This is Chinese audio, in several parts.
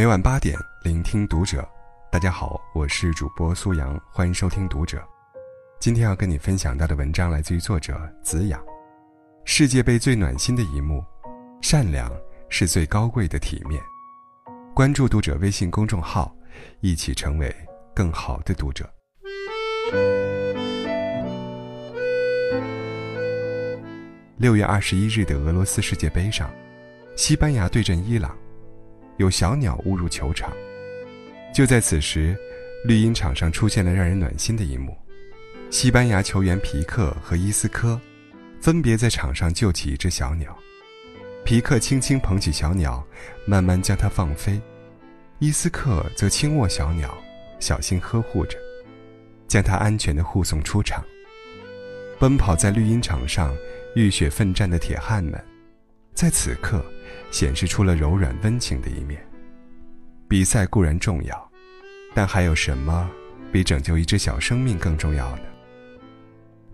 每晚八点，聆听读者。大家好，我是主播苏阳，欢迎收听读者。今天要跟你分享到的文章来自于作者子雅。世界杯最暖心的一幕，善良是最高贵的体面。关注读者微信公众号，一起成为更好的读者。六月二十一日的俄罗斯世界杯上，西班牙对阵伊朗，有小鸟误入球场。就在此时，绿茵场上出现了让人暖心的一幕：西班牙球员皮克和伊斯科分别在场上救起一只小鸟。皮克轻轻捧起小鸟，慢慢将它放飞；伊斯克则轻握小鸟，小心呵护着，将它安全地护送出场。奔跑在绿茵场上。浴血奋战的铁汉们，在此刻显示出了柔软温情的一面。比赛固然重要，但还有什么比拯救一只小生命更重要呢？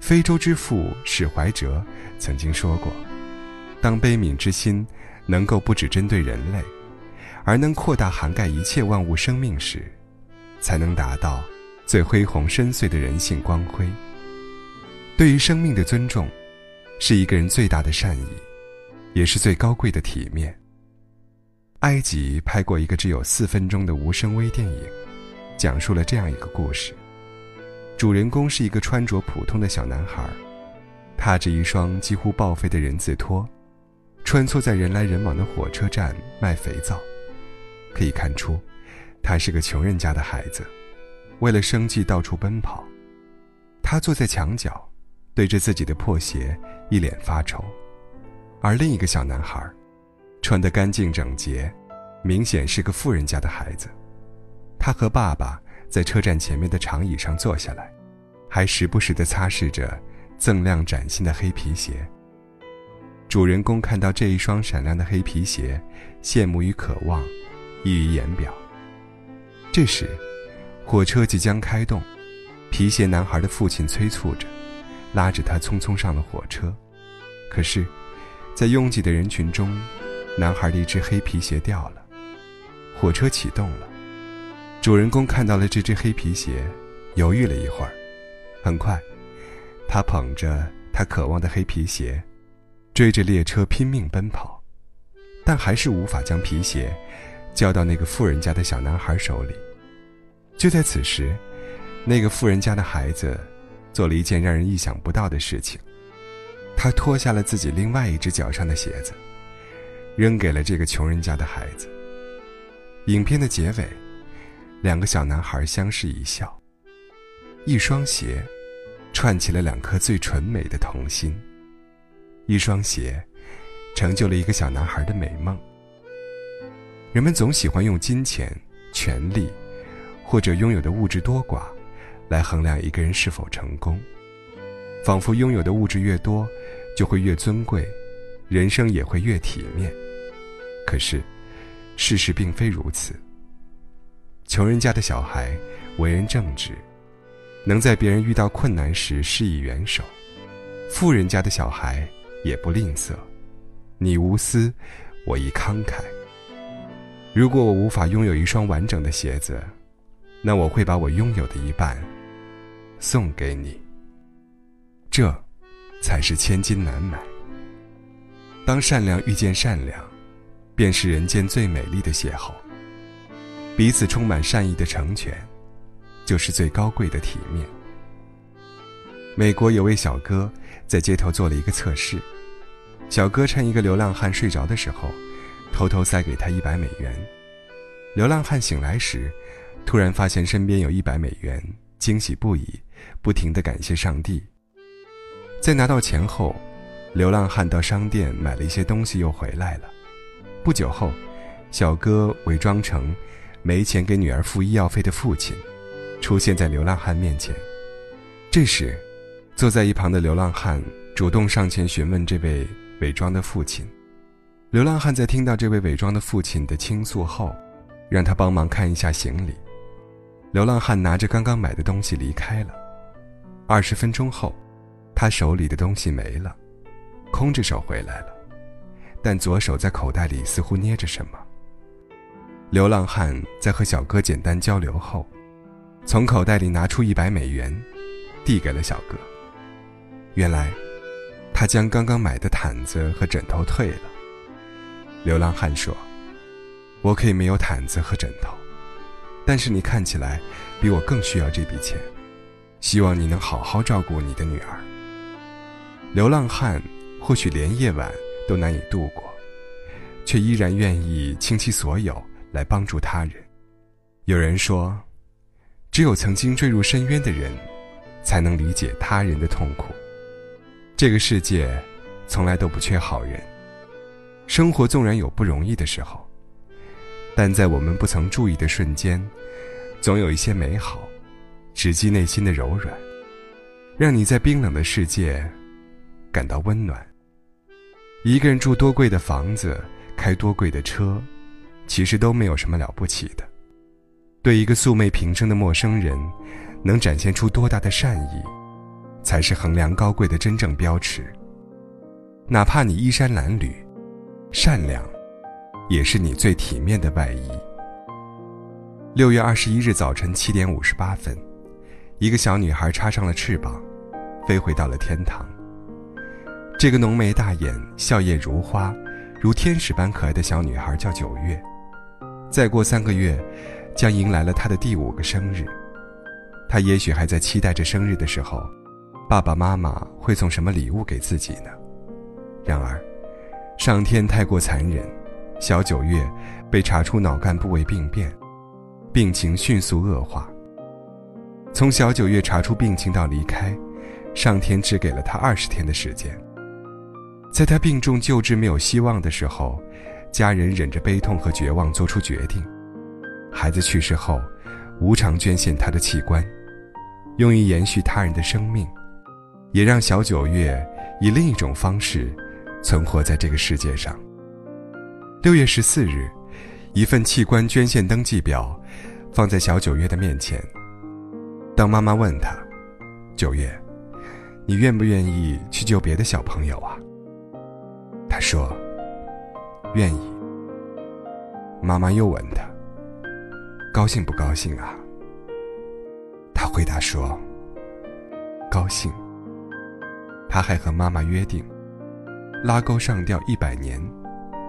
非洲之父史怀哲曾经说过：“当悲悯之心能够不只针对人类，而能扩大涵盖一切万物生命时，才能达到最恢宏深邃的人性光辉。对于生命的尊重。”是一个人最大的善意，也是最高贵的体面。埃及拍过一个只有四分钟的无声微电影，讲述了这样一个故事：主人公是一个穿着普通的小男孩，踏着一双几乎报废的人字拖，穿梭在人来人往的火车站卖肥皂。可以看出，他是个穷人家的孩子，为了生计到处奔跑。他坐在墙角。对着自己的破鞋，一脸发愁，而另一个小男孩，穿得干净整洁，明显是个富人家的孩子。他和爸爸在车站前面的长椅上坐下来，还时不时地擦拭着锃亮崭新的黑皮鞋。主人公看到这一双闪亮的黑皮鞋，羡慕与渴望溢于言表。这时，火车即将开动，皮鞋男孩的父亲催促着。拉着他匆匆上了火车，可是，在拥挤的人群中，男孩的一只黑皮鞋掉了。火车启动了，主人公看到了这只黑皮鞋，犹豫了一会儿。很快，他捧着他渴望的黑皮鞋，追着列车拼命奔跑，但还是无法将皮鞋交到那个富人家的小男孩手里。就在此时，那个富人家的孩子。做了一件让人意想不到的事情，他脱下了自己另外一只脚上的鞋子，扔给了这个穷人家的孩子。影片的结尾，两个小男孩相视一笑。一双鞋，串起了两颗最纯美的童心。一双鞋，成就了一个小男孩的美梦。人们总喜欢用金钱、权力，或者拥有的物质多寡。来衡量一个人是否成功，仿佛拥有的物质越多，就会越尊贵，人生也会越体面。可是，事实并非如此。穷人家的小孩为人正直，能在别人遇到困难时施以援手；富人家的小孩也不吝啬，你无私，我亦慷慨。如果我无法拥有一双完整的鞋子，那我会把我拥有的一半。送给你，这，才是千金难买。当善良遇见善良，便是人间最美丽的邂逅。彼此充满善意的成全，就是最高贵的体面。美国有位小哥在街头做了一个测试，小哥趁一个流浪汉睡着的时候，偷偷塞给他一百美元。流浪汉醒来时，突然发现身边有一百美元。惊喜不已，不停地感谢上帝。在拿到钱后，流浪汉到商店买了一些东西，又回来了。不久后，小哥伪装成没钱给女儿付医药费的父亲，出现在流浪汉面前。这时，坐在一旁的流浪汉主动上前询问这位伪装的父亲。流浪汉在听到这位伪装的父亲的倾诉后，让他帮忙看一下行李。流浪汉拿着刚刚买的东西离开了。二十分钟后，他手里的东西没了，空着手回来了，但左手在口袋里似乎捏着什么。流浪汉在和小哥简单交流后，从口袋里拿出一百美元，递给了小哥。原来，他将刚刚买的毯子和枕头退了。流浪汉说：“我可以没有毯子和枕头，但是你看起来比我更需要这笔钱，希望你能好好照顾你的女儿。”流浪汉或许连夜晚都难以度过，却依然愿意倾其所有来帮助他人。有人说，只有曾经坠入深渊的人，才能理解他人的痛苦。这个世界，从来都不缺好人。生活纵然有不容易的时候，但在我们不曾注意的瞬间，总有一些美好，直击内心的柔软，让你在冰冷的世界感到温暖。一个人住多贵的房子，开多贵的车，其实都没有什么了不起的。对一个素昧平生的陌生人，能展现出多大的善意。才是衡量高贵的真正标尺。哪怕你衣衫褴褛，善良，也是你最体面的外衣。六月二十一日早晨七点五十八分，一个小女孩插上了翅膀，飞回到了天堂。这个浓眉大眼、笑靥如花、如天使般可爱的小女孩叫九月。再过三个月，将迎来了她的第五个生日。她也许还在期待着生日的时候。爸爸妈妈会送什么礼物给自己呢？然而，上天太过残忍，小九月被查出脑干部位病变，病情迅速恶化。从小九月查出病情到离开，上天只给了她二十天的时间。在他病重救治没有希望的时候，家人忍着悲痛和绝望做出决定：孩子去世后，无偿捐献他的器官，用于延续他人的生命。也让小九月以另一种方式存活在这个世界上。六月十四日，一份器官捐献登记表放在小九月的面前。当妈妈问他：“九月，你愿不愿意去救别的小朋友啊？”他说：“愿意。”妈妈又问他：“高兴不高兴啊？”他回答说：“高兴。”他还和妈妈约定，拉钩上吊一百年，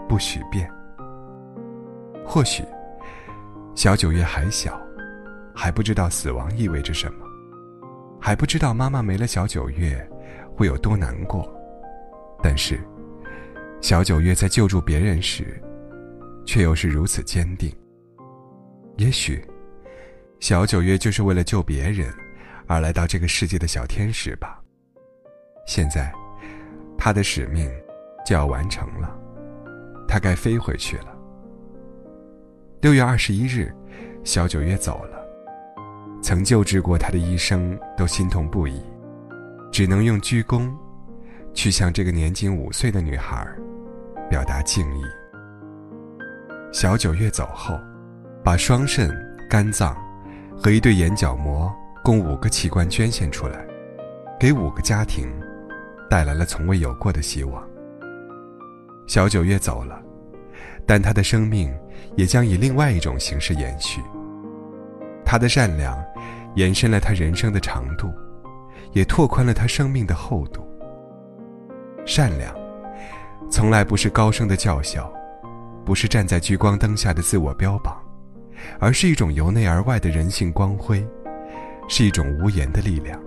不许变。或许，小九月还小，还不知道死亡意味着什么，还不知道妈妈没了小九月会有多难过。但是，小九月在救助别人时，却又是如此坚定。也许，小九月就是为了救别人，而来到这个世界的小天使吧。现在，他的使命就要完成了，他该飞回去了。六月二十一日，小九月走了，曾救治过他的医生都心痛不已，只能用鞠躬，去向这个年仅五岁的女孩表达敬意。小九月走后，把双肾、肝脏和一对眼角膜共五个器官捐献出来，给五个家庭。带来了从未有过的希望。小九月走了，但她的生命也将以另外一种形式延续。她的善良，延伸了她人生的长度，也拓宽了她生命的厚度。善良，从来不是高声的叫嚣，不是站在聚光灯下的自我标榜，而是一种由内而外的人性光辉，是一种无言的力量。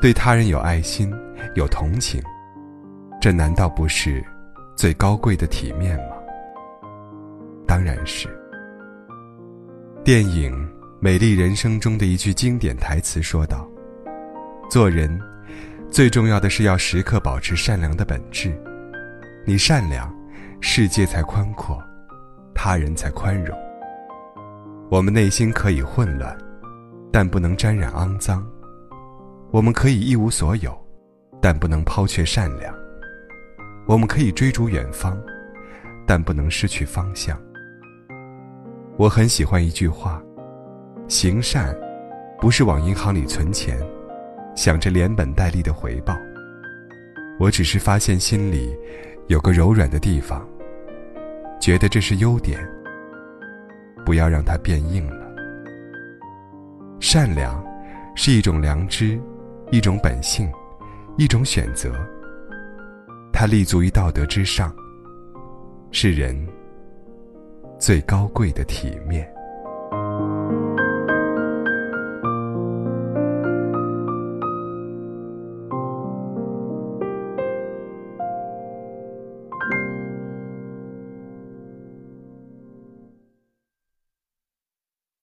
对他人有爱心，有同情，这难道不是最高贵的体面吗？当然是。电影《美丽人生》中的一句经典台词说道：“做人，最重要的是要时刻保持善良的本质。你善良，世界才宽阔，他人才宽容。我们内心可以混乱，但不能沾染肮脏。”我们可以一无所有，但不能抛却善良；我们可以追逐远方，但不能失去方向。我很喜欢一句话：行善，不是往银行里存钱，想着连本带利的回报。我只是发现心里有个柔软的地方，觉得这是优点，不要让它变硬了。善良，是一种良知，一种本性，一种选择。它立足于道德之上，是人最高贵的体面。